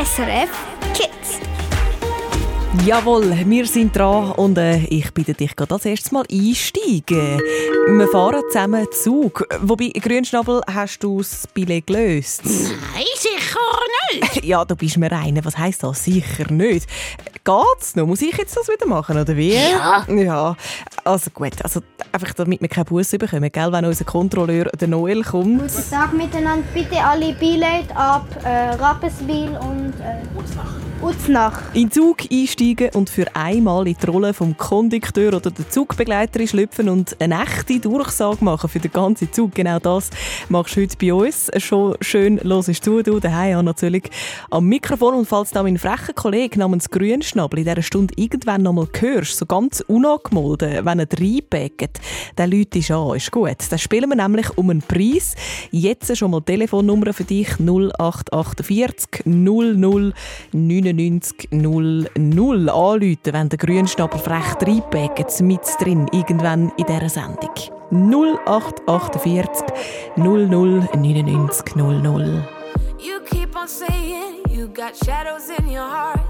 SRF Kids. Jawohl, wir sind dran und äh, ich bitte dich gerade als erstes mal einsteigen. Wir fahren zusammen Zug. Wobei, Grünschnabel, hast du das Billett gelöst? Nein, sicher nicht. Ja, du bist mir eine. Was heisst das? Sicher nicht. Geht's noch? Muss ich jetzt das wieder machen, oder wie? Ja. Ja, also gut. Also einfach damit wir keinen Bus bekommen, gell? Wenn unser Kontrolleur, der Noel, kommt. Guten Tag miteinander. Bitte alle Billets ab äh, Rapperswil und äh, Uznach. In den Zug einsteigen und für einmal in die Rolle vom Kondukteur oder der Zugbegleiterin schlüpfen und eine echte Durchsage machen für den ganzen Zug. Genau das machst du heute bei uns. Schon schön hörst du, du daheim ja, natürlich am Mikrofon. Und falls da mein frecher Kollege namens Grünschnabel in dieser Stunde irgendwann noch mal hörst, so ganz unangemeldet, wenn er reinpackt, dann Leute ist an, ist gut. Dann spielen wir nämlich um einen Preis. Jetzt schon mal Telefonnummer für dich 0848 00 99 00 anrufen, wenn der Grünschnabel frech reinpackt, mit drin, irgendwann in dieser Sendung. 0848 00 99 00 You keep on saying you got shadows in your heart.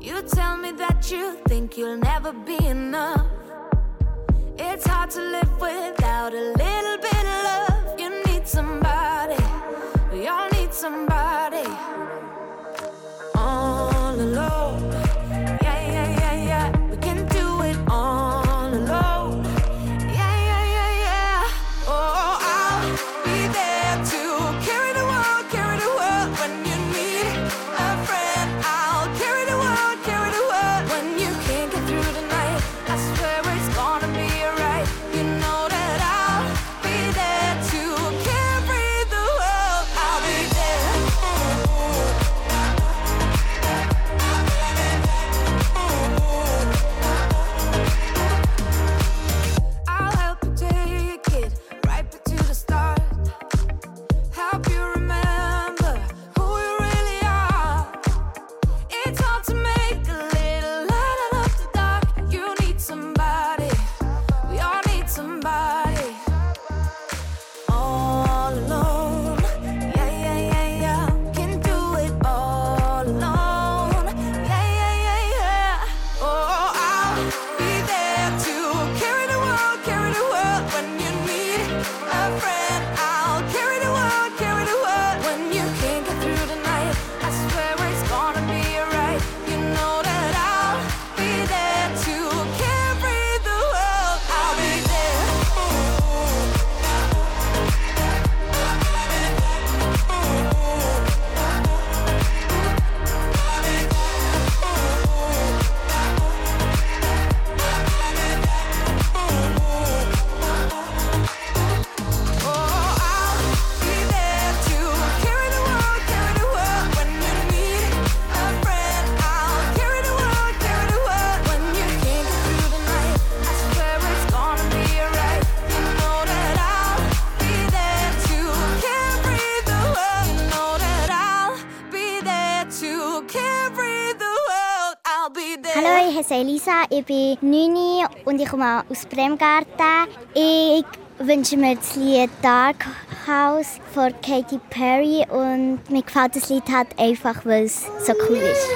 You tell me that you think you'll never be enough. It's hard to live without a little bit of love. You need somebody, we all need somebody. All Hallo, ich heiße Elisa, ich bin 9 und ich komme aus Bremgarten. Ich wünsche mir das Lied Dark House von Katy Perry und mir gefällt das Lied halt einfach, weil es so cool ist.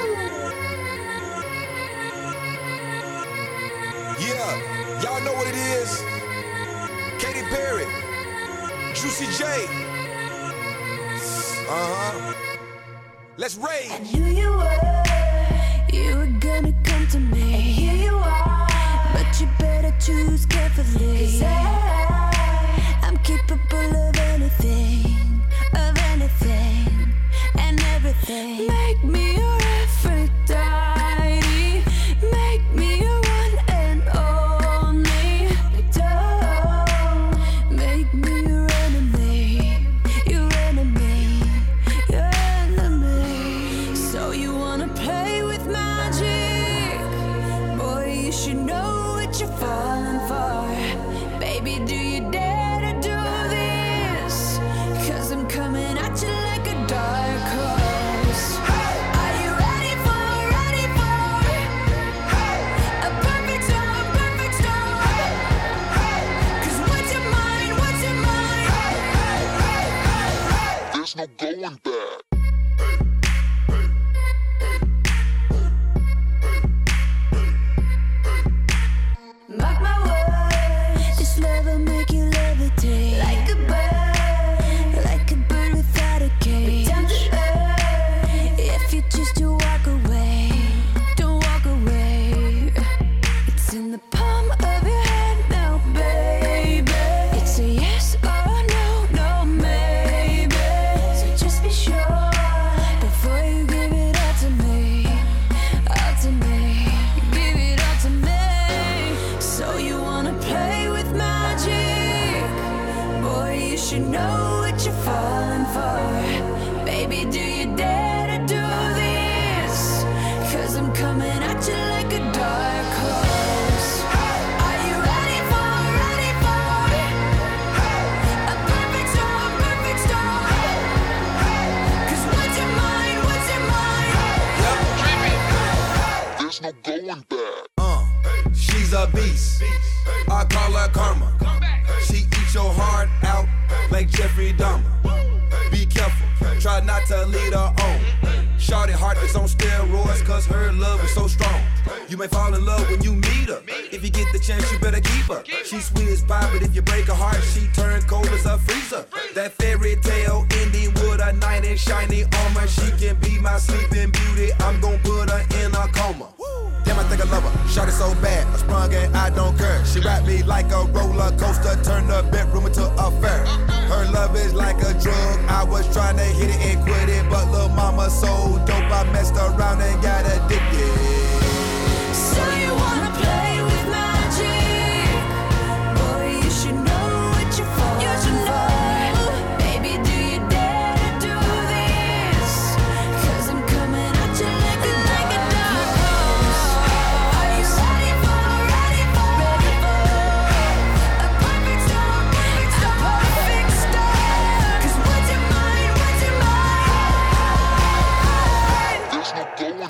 Yeah, y'all know what it is. Katy Perry, Juicy J. Uh huh. Let's rage. knew you were, you were gonna come to me. And here you are, but you better choose carefully. Cause I, I'm capable of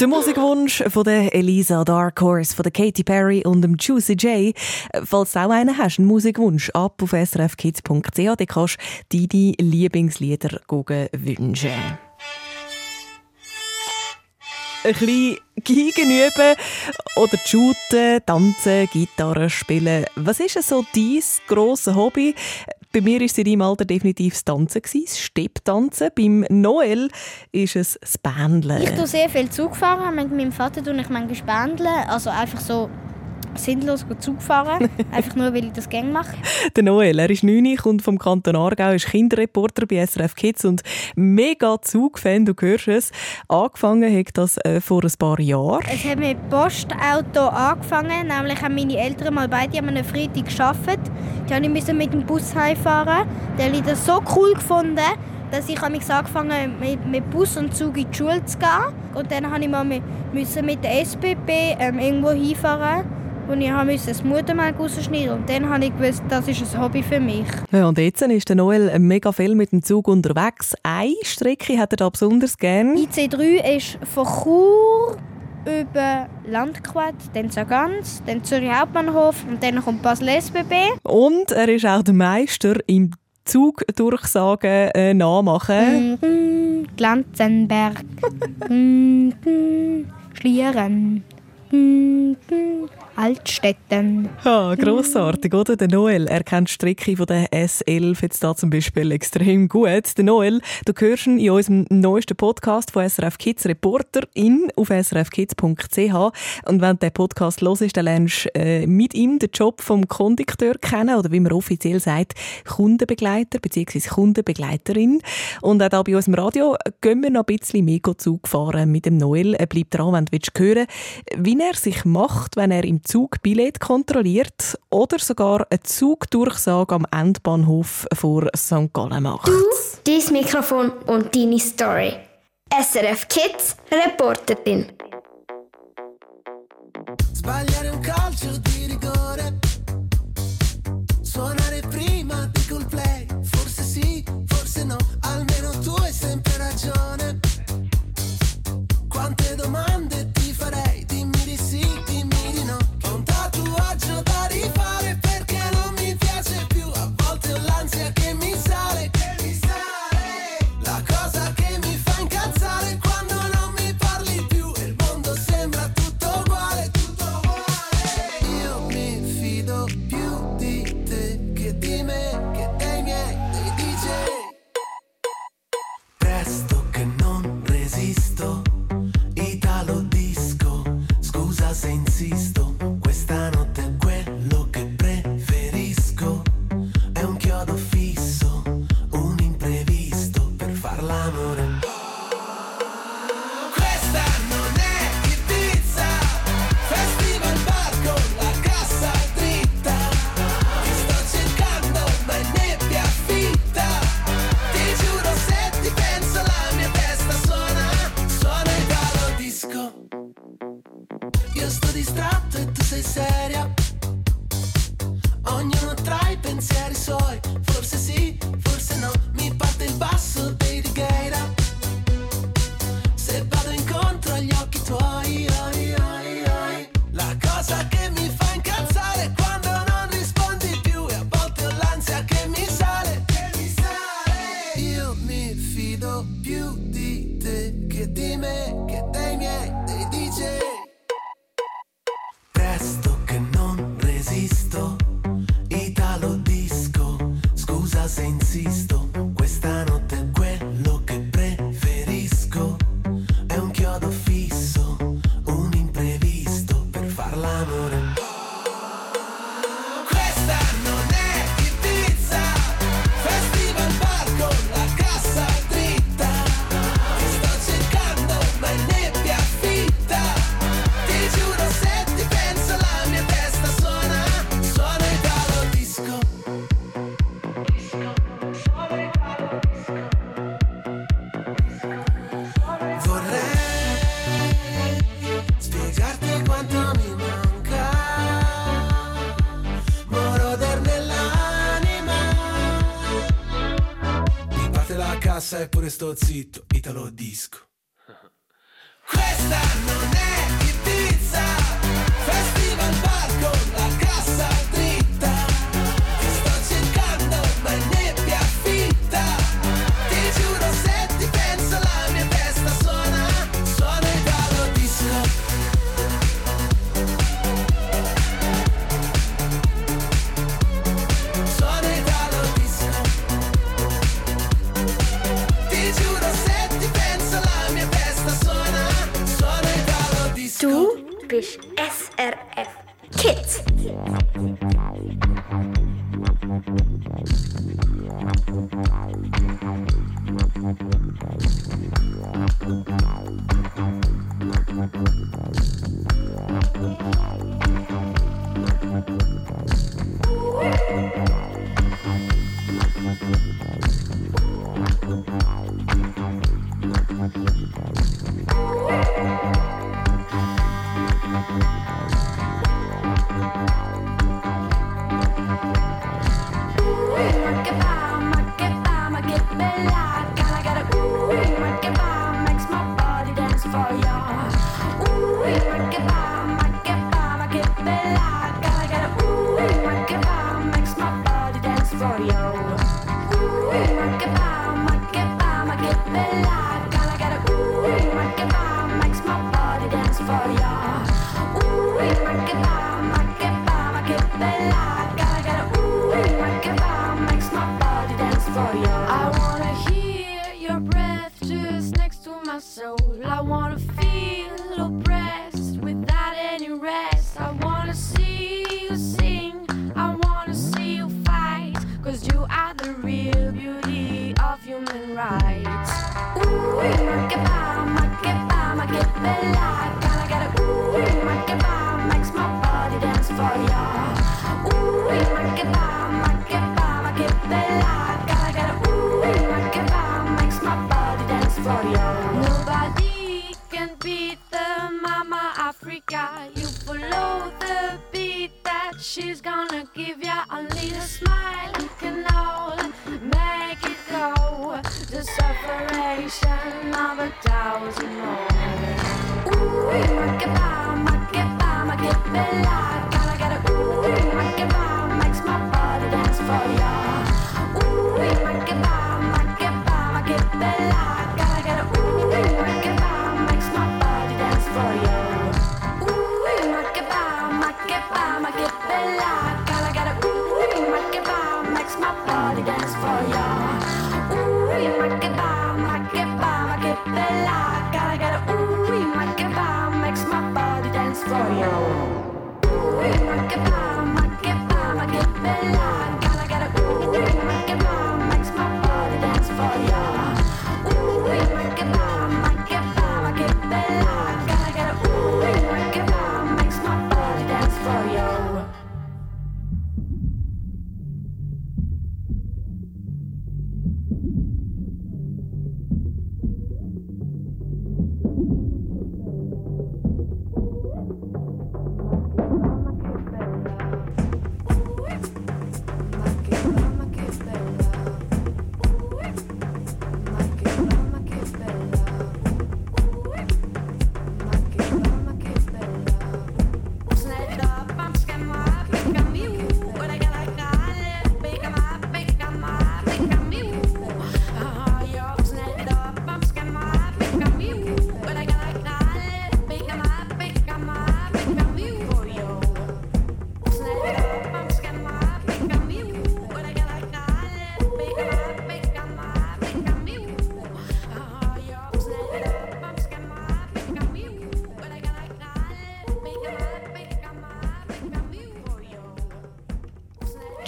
Der Musikwunsch von der Elisa Dark Horse, von der Katy Perry und dem Juicy J. Falls du auch einen hast, einen Musikwunsch, ab auf srfkids.ch, dann kannst du deine Lieblingslieder wünschen. Ein bisschen Geigen üben oder shooten, tanzen, Gitarre spielen. Was ist so dein grosses Hobby? Bei mir war es in deinem Alter definitiv das Tanzen, das Stepptanzen. Beim Noel ist es das Bändeln. Ich tue sehr viel Zug fahren. Mit meinem Vater tue ich manchmal Bändeln. Also einfach so sinnlos gut Zug fahren. einfach nur, weil ich das gerne mache. Der Noel, er ist 9, kommt vom Kanton Aargau, ist Kinderreporter bei SRF Kids und mega Zugfan, du hörst es. Angefangen hat das äh, vor ein paar Jahren. Es hat mit Postauto angefangen. Nämlich haben meine Eltern mal beide an einem Freitag gearbeitet. Die musste ich mit dem Bus heimfahren. Dann habe ich das so cool gefunden, dass ich mich angefangen mit, mit Bus und Zug in die Schule zu gehen. Und dann musste ich mal mit, mit der SBB ähm, irgendwo hinfahren. Und ich musste das Muttermal rausschneiden. Und dann habe ich gewusst, das ist ein Hobby für mich. Ja, und jetzt ist der Noel mega viel mit dem Zug unterwegs. Eine Strecke hat er da besonders gern. IC3 ist von Chur über Landquart, dann Sargans, dann Zürich Hauptbahnhof und dann kommt Basel SBB. Und er ist auch der Meister im Zugdurchsagen äh, nachmachen. Mhm, Glanzenberg, Mhm, Schlieren, Altstetten. Ja, grossartig, oder? Der Noel, er kennt die Strecke von der S11 jetzt da zum Beispiel extrem gut. Der Noel, du hörst ihn in unserem neuesten Podcast von SRF Kids Reporter in auf srfkids.ch und wenn du den Podcast hörst, dann lernst du äh, mit ihm den Job vom Kondukteur kennen oder wie man offiziell sagt, Kundenbegleiter bzw. Kundenbegleiterin. Und auch hier bei uns im Radio gehen wir noch ein bisschen mehr Zug fahren mit dem Noel. Er bleibt dran, wenn du hören willst, wie er sich macht, wenn er im Zug Billett kontrolliert oder sogar eine Zugdurchsage am Endbahnhof vor St. Gallen macht. Dein Mikrofon und deine Story. SRF Kids Reporterin. Sbagliare un calcio di rigore. Suonare prima di Coldplay. Forse sì, forse no. Almeno tu hai sempre ragione. Quante domande Oppure sto zitto, italo disco.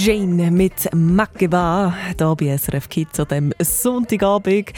Jane mit Makeba, hier bei SRF Kids an diesem Sonntagabend.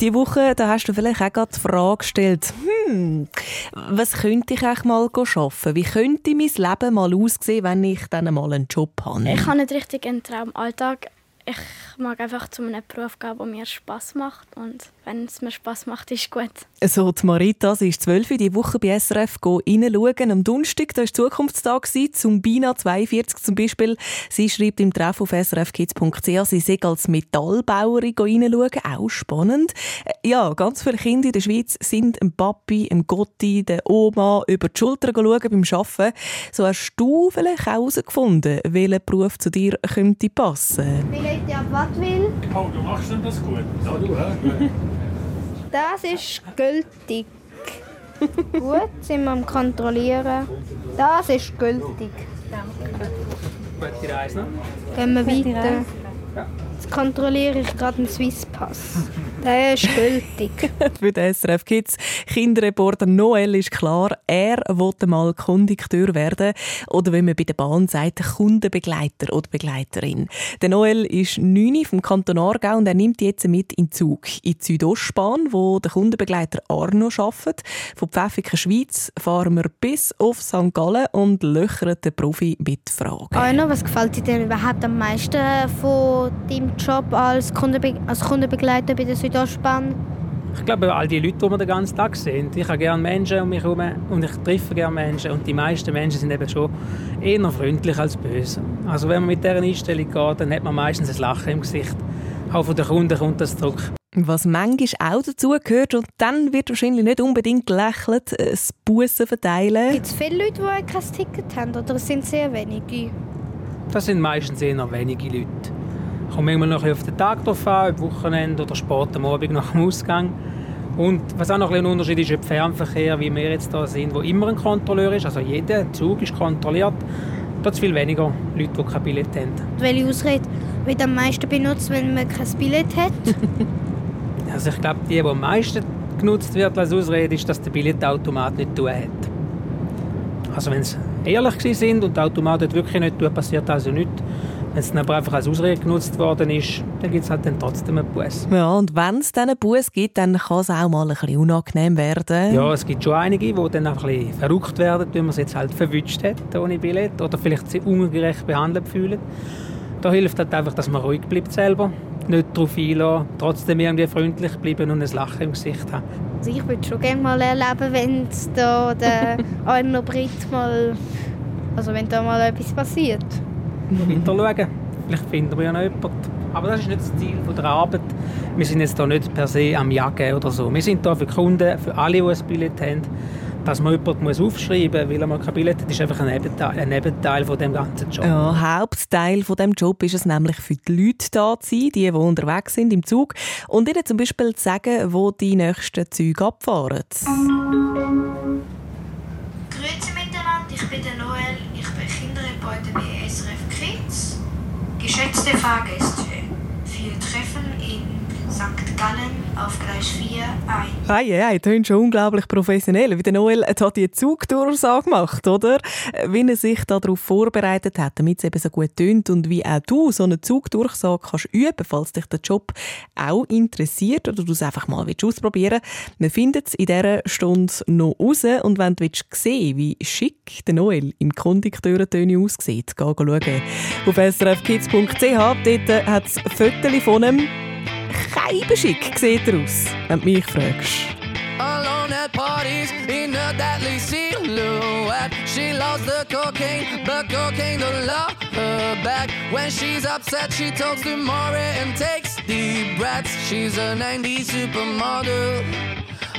Diese Woche da hast du vielleicht auch gerade die Frage gestellt, hm, was könnte ich eigentlich mal arbeiten? Wie könnte mein Leben mal aussehen, wenn ich dann mal einen Job habe? Ich habe nicht richtig einen Traumalltag. Ich mag einfach zu einem Beruf gehen, der mir Spass macht. Und wenn es mir Spass macht, ist gut. So, die Marita, sie ist 12 die Woche bei SRF reinschauen. Am Donnerstag, da war Zukunftstag, zum Bina 42 zum Beispiel. Sie schreibt im Treff auf srfkids.ch, sie sei als Metallbauerin reinschauen. Auch spannend. Äh, Ja, ganz viele Kinder in der Schweiz sind dem Papi, dem Gotti, der Oma über die Schulter schauen beim Arbeiten. So hast du vielleicht herausgefunden, welcher Beruf zu dir könnte passen. Wie geht ihr ab Wattwil? Oh, du machst denn das gut? Ja, du, hä? Das ist gültig. Gut, sind wir am Kontrollieren. Das ist gültig. Gute Reise noch. Gehen wir weiter. Jetzt kontrolliere ich gerade einen Swisspass. Der ist gültig. Für den SRF Kids Kinderreporter Noel ist klar, er wollte mal Kondukteur werden oder wenn man bei der Bahn sagt, Kundenbegleiter oder Begleiterin. Der Noel ist 9 vom Kanton Aargau und er nimmt jetzt mit in Zug in die Südostbahn, wo der Kundenbegleiter Arno arbeitet. Von Pfäffiken Schweiz fahren wir bis auf St. Gallen und löchern den Profi mit Fragen. Arno, was gefällt dir denn überhaupt am meisten von deinem Job als, Kundenbe als Kundenbegleiter bei der Südostbahn? Ich glaube, all die Leute, die wir den ganzen Tag sehen, ich habe gerne Menschen um mich herum und ich treffe gerne Menschen und die meisten Menschen sind eben schon eher freundlich als böse. Also wenn man mit dieser Einstellung geht, dann hat man meistens ein Lachen im Gesicht. Auch von den Kunden kommt das zurück. Was manchmal auch dazu gehört, und dann wird wahrscheinlich nicht unbedingt gelächelt, äh, das Bussen verteilen. Gibt es viele Leute, die kein Ticket haben oder sind es sehr wenige? Das sind meistens eher wenige Leute. Kommt manchmal noch ein auf den Tag drauf an, ob Wochenende oder spät am Abend nach dem Ausgang. Und was auch noch ein, Unterschied ist, ob Fernverkehr, wie wir jetzt hier sind, wo immer ein Kontrolleur ist, also jeder Zug ist kontrolliert, da viel weniger Leute, die kein Billett haben. Welche Ausrede wird am meisten benutzt, wenn man kein Billett hat? Also ich glaube, die, die am meisten genutzt wird als Ausrede, ist, dass der Billetautomat nicht tun hat. Also wenn sie ehrlich sind und der Automat hat wirklich nicht tun, passiert also nichts. Wenn es dann aber einfach als Ausrede genutzt worden ist, dann gibt es halt dann trotzdem einen Bus. Ja, und wenn es dann einen Bus gibt, dann kann es auch mal ein bisschen unangenehm werden. Ja, es gibt schon einige, die dann einfach ein bisschen verrückt werden, weil man sie jetzt halt verwünscht hat ohne Billett oder vielleicht sich ungerecht behandelt fühlen. Da hilft halt einfach, dass man ruhig bleibt selber, nicht darauf einlassen, trotzdem irgendwie freundlich bleiben und ein Lachen im Gesicht haben. Also ich würde schon gerne mal erleben, wenn es da der Arno Britt mal... Also wenn da mal etwas passiert. Weiter schauen. Vielleicht finden wir ja noch jemanden. Aber das ist nicht das Ziel der Arbeit. Wir sind jetzt hier nicht per se am Jagen oder so. Wir sind hier für Kunden, für alle, die ein Billett haben. Dass man jemanden muss aufschreiben muss, weil er mal kein Billett hat, ist einfach ein Nebenteil, ein Nebenteil von dem ganzen Job. Ja, Hauptteil von dem Job ist es nämlich für die Leute da zu sein, die, die unterwegs sind im Zug und ihnen zum Beispiel zu sagen, wo die nächsten Züge abfahren. Grüezi miteinander, ich bin der Noel, ich bin Kinderreporter bei SRF. Geschätzte Fahrgäste, wir treffen St. Gallen auf Gleis 4 ein. Hey, hey, tönt schon unglaublich professionell. Wie der Noel hat die Zugdurchsage gemacht, oder? Wie er sich darauf vorbereitet hat, damit es eben so gut tönt und wie auch du so eine Zugdurchsage kannst üben, falls dich der Job auch interessiert oder du es einfach mal willst ausprobieren Wir finden es in dieser Stunde noch raus und wenn du willst sehen wie schick der Noel im Kondukteurtöne aussieht, geh schauen. Auf srfkids.ch, dort hat es Fotos von ihm. Keibenschick sieht er aus, wenn du mich fragst. Alone at parties in a deadly silhouette. She loves the cocaine, but cocaine don't love her back. When she's upset, she talks to Maury and takes deep breaths. She's a 90s supermodel.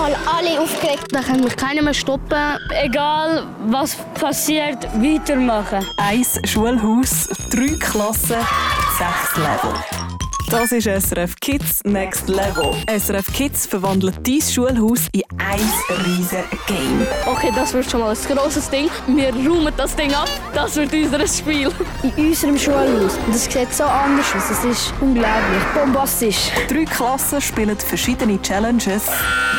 Fall alle aufgeregt. Da können mich keiner mehr stoppen. Egal, was passiert, weitermachen. Eins Schulhaus, drei Klassen, sechs Level. Das ist SRF Kids Next Level. SRF Kids verwandelt dein Schulhaus in ein riesen Game. Okay, das wird schon mal ein grosses Ding. Wir räumen das Ding ab. Das wird unser Spiel. In unserem Schulhaus. Das sieht so anders aus. Es ist unglaublich. Bombastisch. Drei Klassen spielen verschiedene Challenges.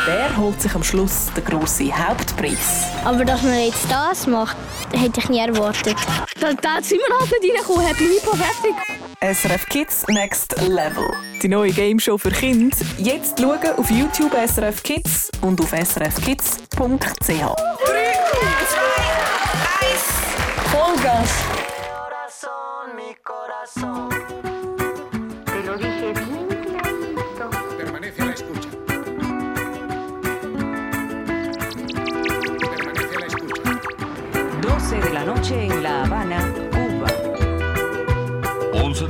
Wer holt sich am Schluss den grossen Hauptpreis? Aber dass man jetzt das macht, hätte ich nie erwartet. Da, da sind wir halt nicht reingekommen, hat mich perfekt. SRF Kids Next Level. Die neue Gameshow für Kinder. Jetzt schauen auf YouTube SRF Kids und auf srfkids.ch. 3, 2, 1, Vollgas! de la noche en La Habana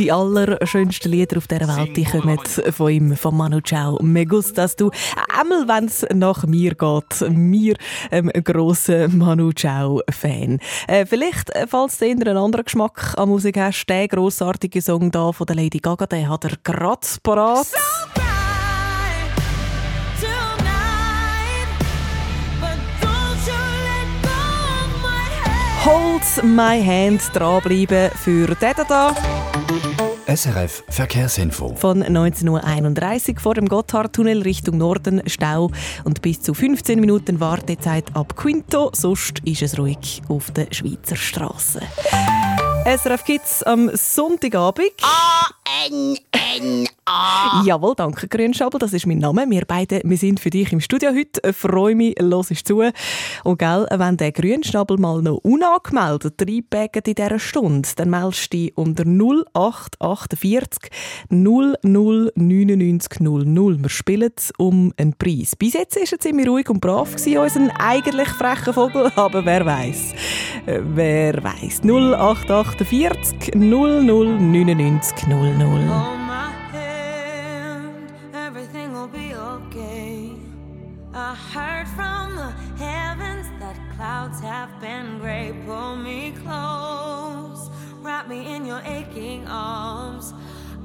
Die allerschönsten Lieder auf dieser Welt die kommen von ihm, von Manu Chao. Me gustas du. Einmal, wenn es nach mir geht. Mir, ähm, ein grosser Manu Chao-Fan. Äh, vielleicht, äh, falls du einen anderen Geschmack an Musik hast, der grossartige Song da von der Lady Gaga, den hat er gerade parat. Hold my hand dranbleiben für den da. SRF Verkehrsinfo. Von 19.31 Uhr vor dem Gotthardtunnel Richtung Norden Stau und bis zu 15 Minuten Wartezeit ab Quinto. Sonst ist es ruhig auf der Schweizer Straße. SRF Kids am Sonntagabend. A-N-N-A. Jawohl, danke Grünschabel, das ist mein Name. Wir beide wir sind für dich im Studio heute. Ich freue mich, los ist zu. Und gell, wenn der Grünschnabel mal noch unangemeldet reinpägt in dieser Stunde, dann meldest du dich unter 0848 00 99 00. Wir spielen um einen Preis. Bis jetzt war er ziemlich ruhig und brav, gewesen, unser eigentlich frecher Vogel, aber wer weiß? Äh, Wer weiß? 0848 00 99 00. Hold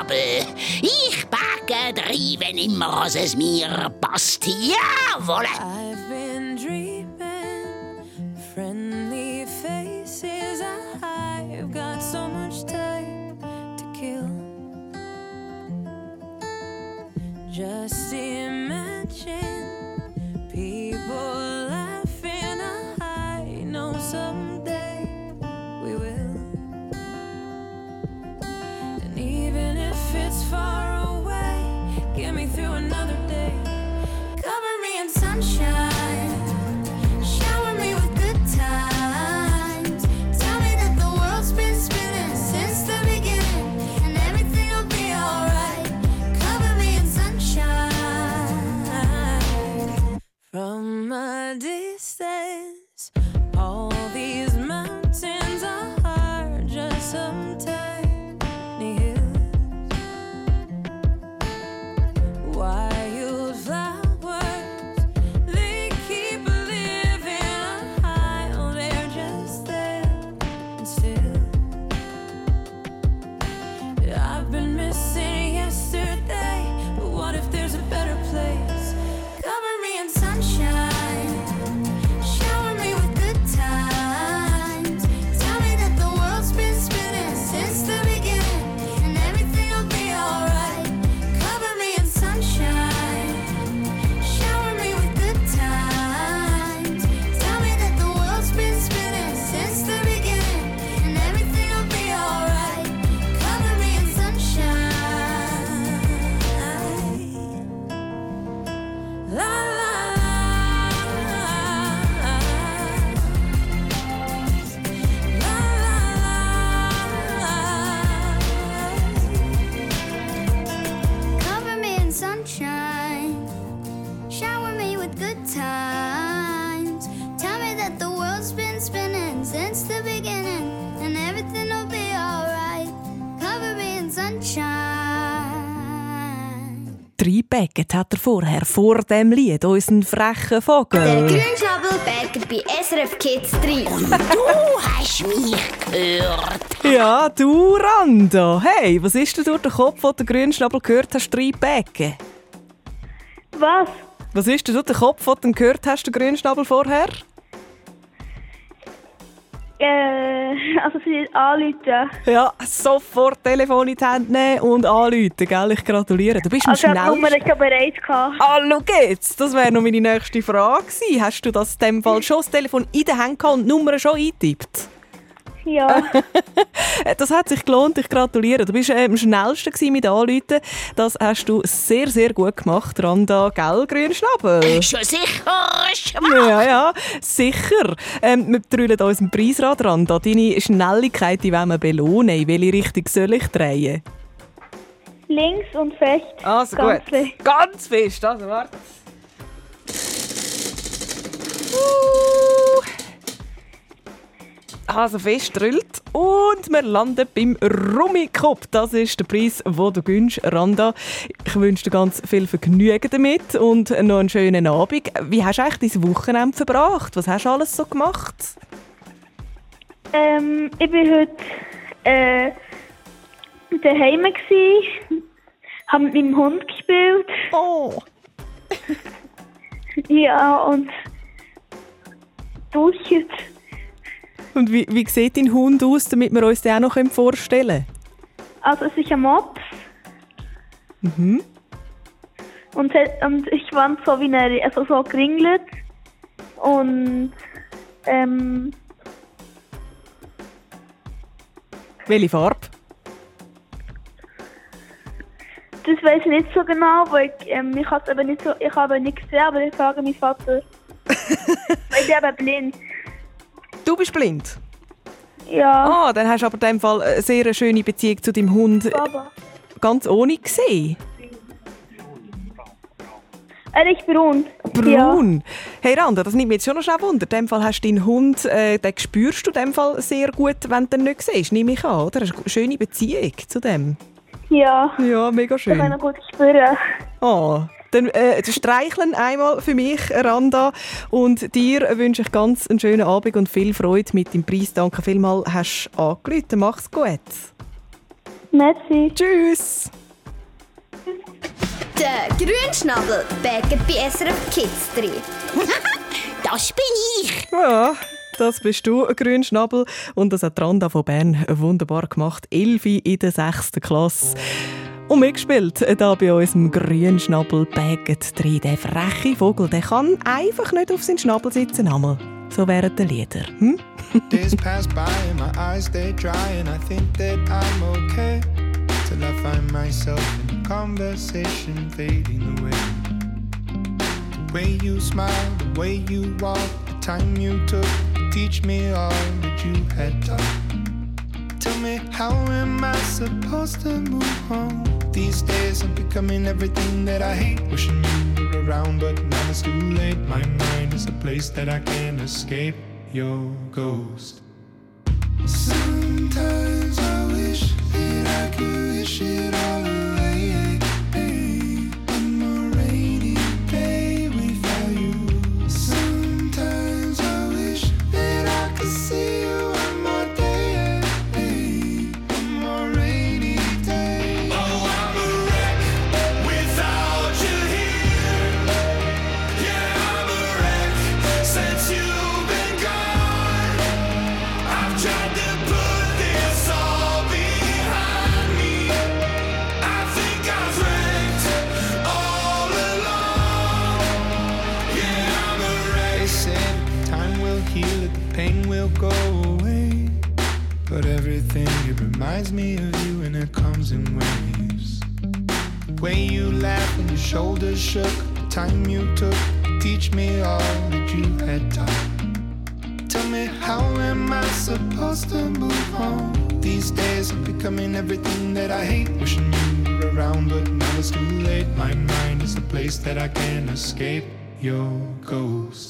Grünschnabel. Ich backe treiben immer, als es mir passt. Jawohl. Reingebacken hat er vorher, vor dem Lied, unseren frechen Vogel. Der Grünschnabelberger bei SRF Kids 3. Und du hast mich gehört. Ja, du Randa. Hey, was ist denn durch den Kopf, den der Grünschnabel gehört hast, reingebacken? Was? Was ist denn durch den Kopf, den du gehört hast, den Grünschnabel vorher? Äh, also sie anrufen. Ja, sofort Telefon in die Hand nehmen und anrufen, gell? Ich gratuliere. Du bist am Also Nummer schnellsten. ist schon bereit gehabt. Ah, schau jetzt. Das wäre noch meine nächste Frage gewesen. Hast du das in dem Fall schon das Telefon in Hand gehabt und die Nummer schon eingetippt? Ja. Das hat sich gelohnt, ich gratuliere. Du bist äh, am schnellsten mit Anrufen. Das hast du sehr, sehr gut gemacht, Randa, gell, Grünschnabel? Schon sicher. Ja, ja, sicher. Ähm, wir drüllen uns im Preisrad, Randa. Deine Schnelligkeit die wollen wir belohnen. In welche Richtung soll ich drehen? Links und fest. Also Ganz gut. fest. Ganz fest. Also warte. Also fest drüllt und wir landen beim Rummikopf. Das ist der Preis, den du gönnst, Randa. Ich wünsche dir ganz viel Vergnügen damit und noch einen schönen Abend. Wie hast du eigentlich dein Wochenende verbracht? Was hast du alles so gemacht? Ähm, ich bin heute äh, daheim gsi, habe mit meinem Hund gespielt. Oh. ja und duschen. Und wie, wie sieht dein Hund aus, damit wir uns den auch noch vorstellen Also es ist ein Mops können? Mhm. und, und ich fand so wie eine, also so geringelt und ähm, Welche Farbe? das weiß ich nicht so genau, weil ich, ähm, ich habe aber nicht so, ich habe nicht gesehen, aber ich frage meinen Vater. weil ich bin blind. Du bist blind? Ja. Ah, dann hast du aber in dem Fall eine sehr schöne Beziehung zu deinem Hund Baba. ganz ohne gesehen. Er ist braun. Braun. Hey Randa, das nimmt mich jetzt schon noch schnell Wunder. In dem Fall hast du deinen Hund, äh, den spürst du in dem Fall sehr gut, wenn du ihn nicht siehst, nehme ich an, oder? Hast du eine schöne Beziehung zu dem? Ja. Ja, mega Ich kann schön. ihn gut spüren. Ah, dann äh, streicheln einmal für mich, Randa. Und dir wünsche ich ganz einen schönen Abend und viel Freude mit dem Preis. Danke vielmals, hast du angerufen. Mach's gut. Merci. Tschüss. Der Grünschnabel bäckert bei SRF Kids 3. das bin ich. Ja, das bist du, ein Grünschnabel. Und das hat Randa von Bern wunderbar gemacht. Elfi in der sechsten Klasse. Und mitgespielt hier bei uns im Grünschnabel Baget 3. Der freche Vogel, der kann einfach nicht auf seinen Schnabel sitzen. Einmal. So wären die Lieder. Hm? Days pass by and my eyes stay dry, and I think that I'm okay. Till I find myself in a conversation fading away. The way you smile, the way you walk, the time you took to teach me all that you had taught. Tell me, how am I supposed to move on? These days I'm becoming everything that I hate. Wishing you were around, but now it's too late. My mind is a place that I can't escape your ghost. Sometimes I wish that I could wish it all away. Time you took to teach me all that you had taught. Tell me, how am I supposed to move on? These days I'm becoming everything that I hate. Wishing you were around, but now it's too late. My mind is a place that I can't escape your ghost.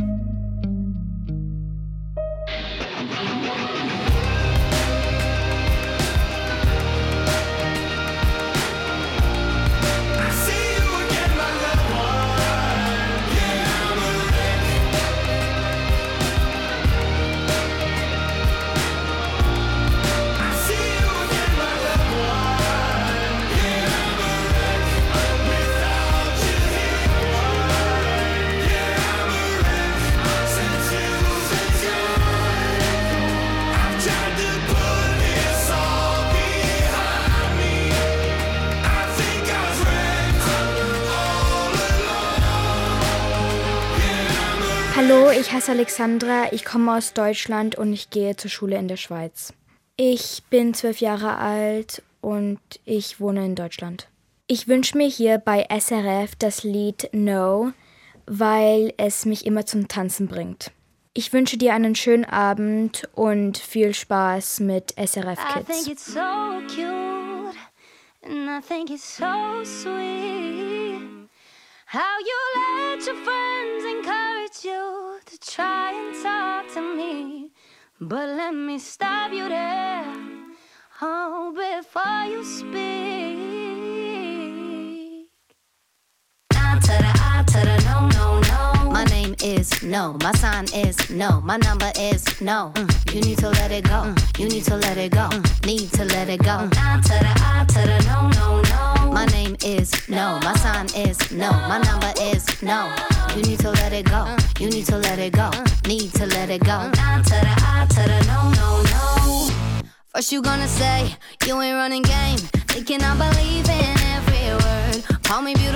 Alexandra, ich komme aus Deutschland und ich gehe zur Schule in der Schweiz. Ich bin zwölf Jahre alt und ich wohne in Deutschland. Ich wünsche mir hier bei SRF das Lied No, weil es mich immer zum Tanzen bringt. Ich wünsche dir einen schönen Abend und viel Spaß mit SRF I think Kids. it's so cute, and I think it's so sweet. How you let your friends encourage you to try and talk to me. But let me stop you there, oh, before you speak. No, no, no. My name is no. My sign is no. My number is no. Mm, You need to let it go. Mm. You need to let it go. Mm. Mm. Need to let it go. I to the I to the no, no, no. My name is no. My sign is no. My number is no. You need to let it go. You need to let it go. Need to let it go. I to the I to the no, no, no. First you gonna say you ain't running game. Thinking I believe in every word. Call me beautiful,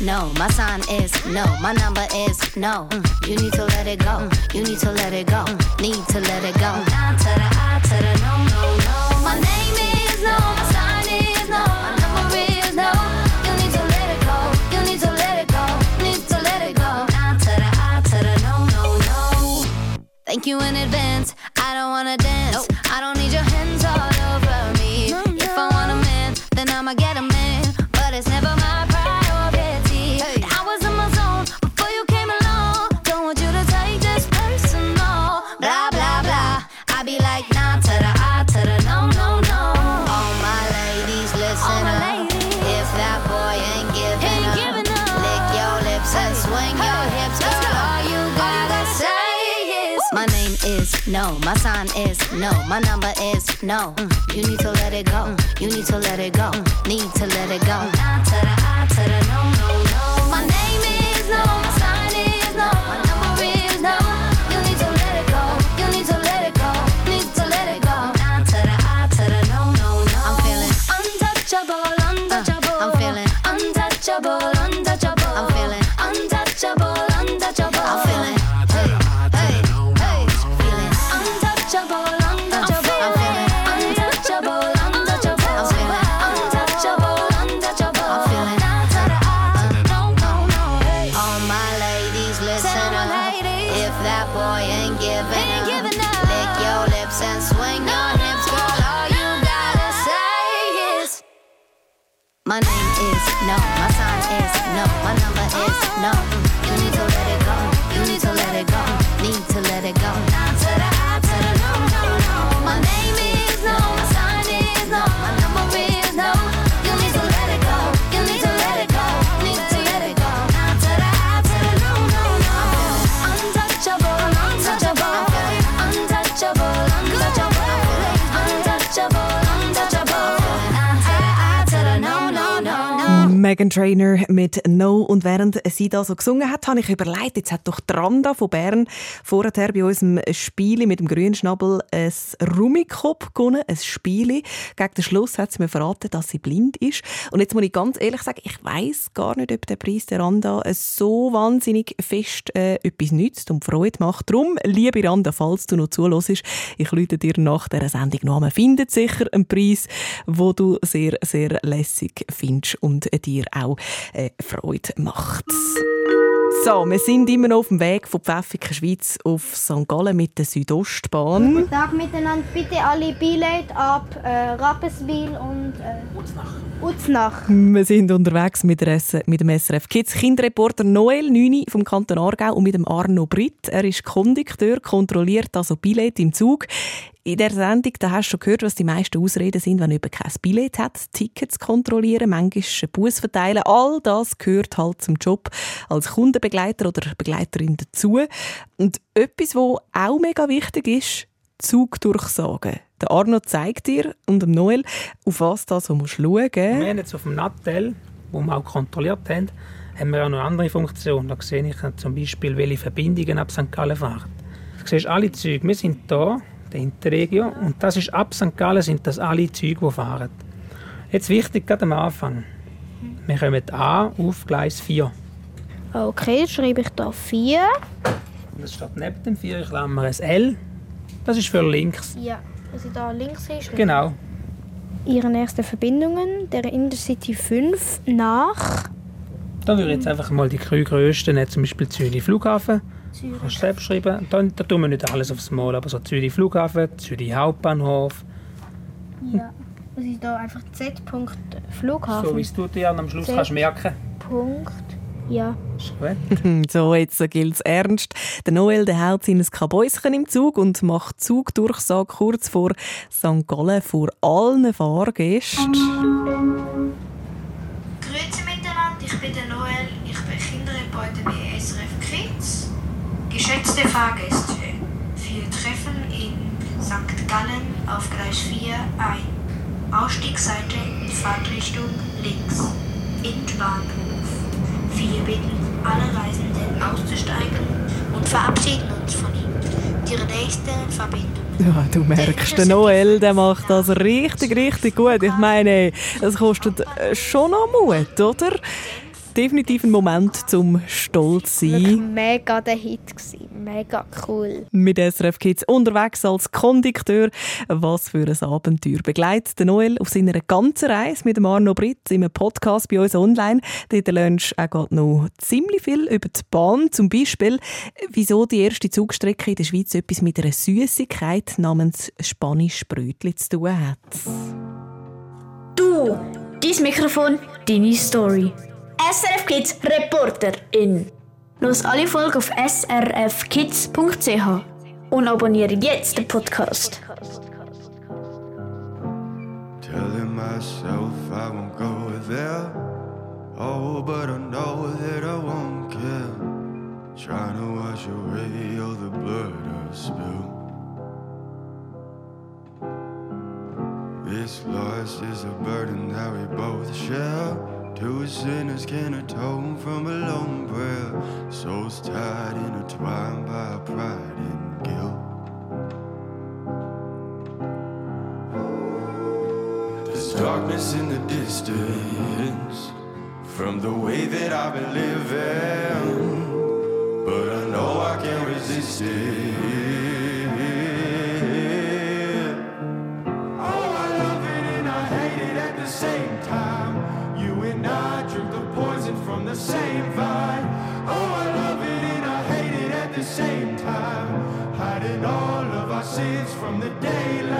no. My sign is no. My number is no. Mm, You need to let it go. You need to let it go. Need to let it go. To the I to the no, no, no. My name is no. My sign is no. My number is no. You need to let it go. You need to let it go. Need to let it go. Nah to the I to the no, no, no. Thank you in advance. I don't wanna dance. My sign is no. My number is no. You need to let it go. You need to let it go. Need to let it go. Megan Trainer mit No. Und während sie da so gesungen hat, habe ich überlegt, jetzt hat doch die Randa von Bern vorher bei unserem Spiel mit dem Grünschnabel ein Rummikop gewonnen, ein Spiel. Gegen den Schluss hat sie mir verraten, dass sie blind ist. Und jetzt muss ich ganz ehrlich sagen, ich weiß gar nicht, ob der Preis der Randa so wahnsinnig fest äh, etwas nützt und Freude macht. Darum, liebe Randa, falls du noch zuhörst, ich lüte dir nach dieser Sendung noch an. Findet sicher einen Preis, wo du sehr, sehr lässig findest und dir auch äh, Freude macht. So, wir sind immer noch auf dem Weg von Pfäffiken, Schweiz auf St. Gallen mit der Südostbahn. Guten Tag miteinander. Bitte alle Billette ab äh, Rapperswil und äh, Uznach. Wir sind unterwegs mit, der S mit dem SRF Kids Kinderreporter Noel Nüni vom Kanton Aargau und mit dem Arno Britt. Er ist Kondukteur, kontrolliert also Billett im Zug. In der Sendung da hast du schon gehört, was die meisten Ausreden sind, wenn jemand kein Billett hat. Tickets kontrollieren, manchmal einen Bus verteilen. All das gehört halt zum Job als Kundenbegleiter oder Begleiterin dazu. Und etwas, was auch mega wichtig ist, Zugdurchsagen. Der Arno zeigt dir und dem Noel, auf was da so musst schauen musst. Wir haben jetzt auf dem Nattel, wo wir auch kontrolliert haben, haben wir auch noch andere Funktion. Da sehe ich zum Beispiel, welche Verbindungen ab St. Gallen fahren. Du siehst alle Züge. Wir sind hier, der Interregio, und das ist ab St. Gallen sind das alle Züge, die fahren. Jetzt wichtig, gerade am Anfang. Wir kommen an auf Gleis 4. Okay, jetzt schreibe ich da 4. Und das steht neben dem 4 in Klammer ein L. Das ist für links. Ja, ich da links hinschreibe. Genau. Ihre nächsten Verbindungen, der Intercity 5 nach Da würde ich jetzt einfach mal die drei grössten zum Beispiel Zürich Flughafen. Zürich. Kannst du selbst schreiben. Da, da tun wir nicht alles aufs Mal, aber so Zürich Flughafen, Zürich Hauptbahnhof. Ja, das ist da einfach Z. Flughafen. So wie es du dir am Schluss Z. kannst merken. Punkt. Ja. Ist gut. So, jetzt gilt es ernst. Der Noel der hält sein Kabäuschen im Zug und macht Zugdurchsage kurz vor St. Gallen vor allen Fahrgästen. Grüezi miteinander, ich bin der Noel, ich bin Kinderreporter bei. Geschätzte Fahrgäste, wir treffen in St. Gallen auf Gleis 4 ein. Ausstiegsseite Fahrtrichtung links. Endbahnhof. Wir bitten alle Reisenden auszusteigen und verabschieden uns von ihnen. Die nächste Verbindung Ja, du merkst, der Noel der macht das richtig, richtig gut. Ich meine, es kostet äh, schon noch Mut, oder? Definitiv ein Moment zum Stolz Wirklich sein. mega der Hit gewesen. Mega cool. Mit SRF Kids unterwegs als Kondukteur. Was für ein Abenteuer. Begleitet der Noel auf seiner ganzen Reise mit dem Arno Britt im Podcast bei uns online. Dort lernst du auch gerade noch ziemlich viel über die Bahn. Zum Beispiel, wieso die erste Zugstrecke in der Schweiz etwas mit einer Süßigkeit namens Spanisch Brötli zu tun hat. Du, dein Mikrofon, deine Story. SRF Kids Reporter in. Los alle Folgen auf srfkids.ch und abonniere jetzt den Podcast. Telling myself I won't go there. Oh, but I know that I won't care. Trying to wash away all the blood I. This loss is a burden that we both share. Two sinners can atone from a lone prayer. Souls tied, intertwined by pride and guilt. There's darkness in the distance from the way that I've been living, but I know I can't resist it. Oh, I love it and I hate it at the same time. The same vine. Oh, I love it and I hate it at the same time. Hiding all of our sins from the daylight,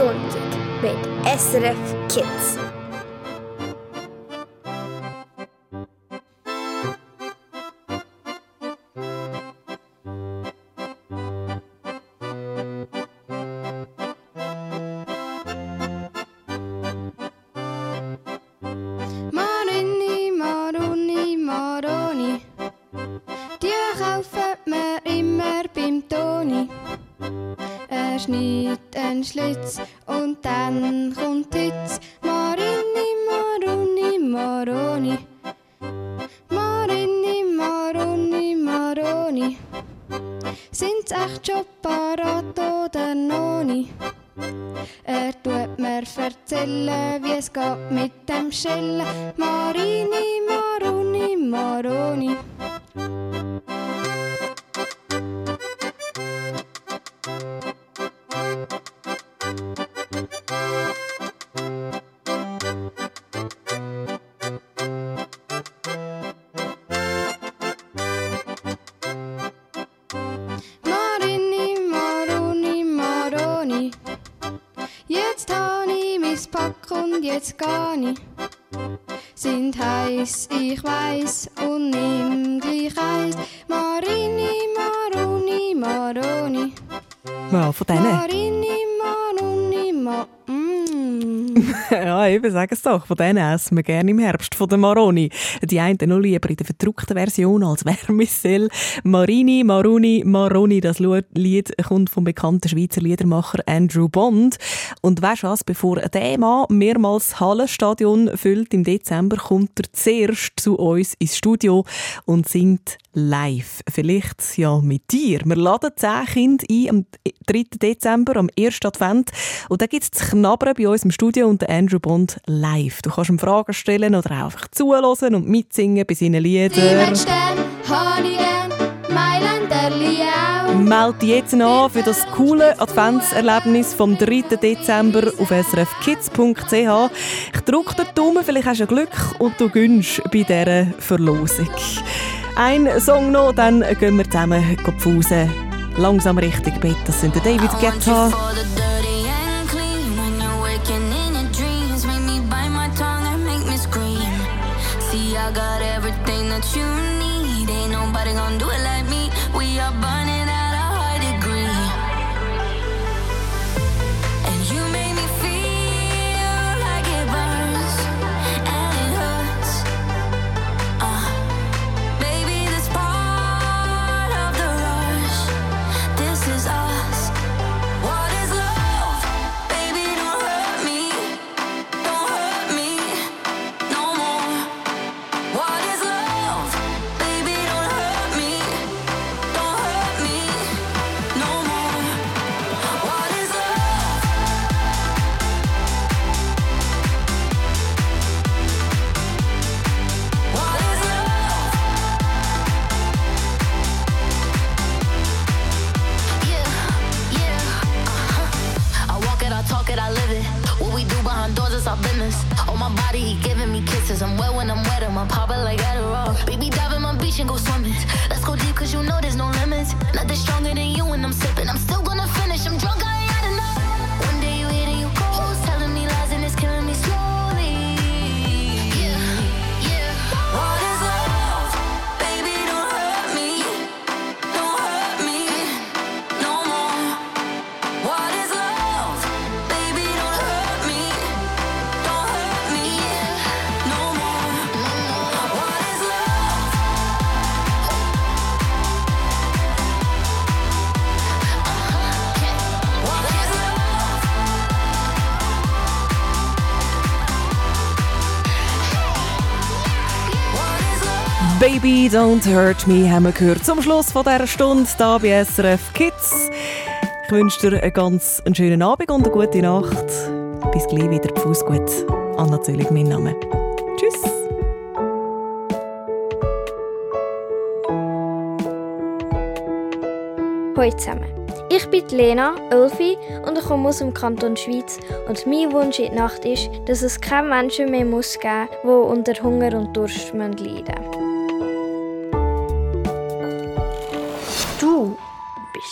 Sonntag mit SRF Kids. Maruni, Maroni. Die kaufen wir immer beim Toni. Er schneidet einen Schlitz eben, sag es doch. Von denen essen wir gerne im Herbst, von der Maroni. Die einen noch lieber in der verdruckten Version als Wärmesell. Marini, Maroni, Maroni, das Lied kommt vom bekannten Schweizer Liedermacher Andrew Bond. Und weißt was, bevor der Mann mehrmals das Hallenstadion füllt im Dezember, kommt er zuerst zu uns ins Studio und singt live. Vielleicht ja mit dir. Wir laden 10 Kinder ein am 3. Dezember, am 1. Advent. Und da gibt es das Knabbern bei uns im Studio und der Andrew Bond live. Du kannst ihm Fragen stellen oder auch einfach zuhören und mitsingen bei seinen Liedern. Melde dich jetzt an für das coole Adventserlebnis vom 3. Dezember auf srfkids.ch. Ich drücke dir Daumen, vielleicht hast du Glück und du gönnst bei dieser Verlosung. Ein Song noch, dann gehen wir zusammen pfusen. Langsam Richtung Bett, das sind der David Guetta. Don't Hurt Me haben wir gehört zum Schluss von dieser Stunde hier bei SRF Kids. Ich wünsche dir einen ganz schönen Abend und eine gute Nacht. Bis gleich wieder. Fuß gut. Anna Zöllig, mein Name. Tschüss. Hallo zusammen. Ich bin Lena, Elfi und ich komme aus dem Kanton Schweiz. Und mein Wunsch in der Nacht ist, dass es keine Menschen mehr geben muss, die unter Hunger und Durst leiden müssen.